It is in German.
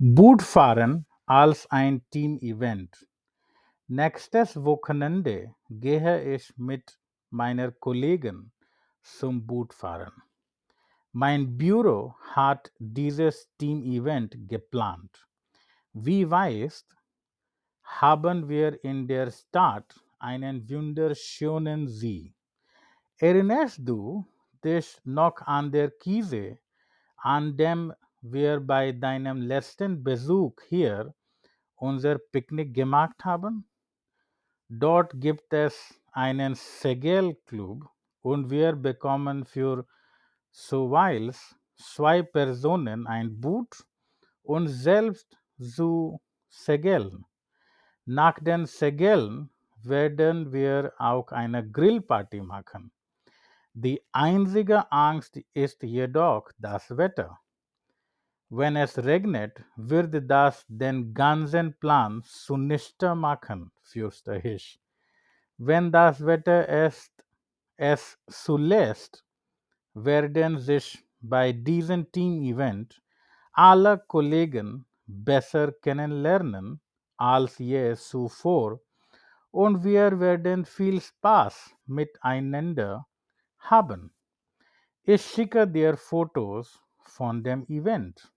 Bootfahren als ein Teamevent. Nächstes Wochenende gehe ich mit meiner Kollegin zum Bootfahren. Mein Büro hat dieses Teamevent geplant. Wie weißt, haben wir in der Stadt einen wunderschönen See. Erinnerst du dich noch an der Kiese, an dem wir bei deinem letzten Besuch hier unser Picknick gemacht haben? Dort gibt es einen Segelclub und wir bekommen für zuweiles zwei Personen ein Boot und selbst zu segeln. Nach den Segeln werden wir auch eine Grillparty machen. Die einzige Angst ist jedoch das Wetter. Wenn es regnet, würde das den ganzen Plan zunichte machen, fürchte ich. Wenn das Wetter es, es zulässt, werden sich bei diesem Team-Event alle Kollegen besser kennenlernen als je zuvor und wir werden viel Spaß miteinander haben. Ich schicke dir Fotos von dem Event.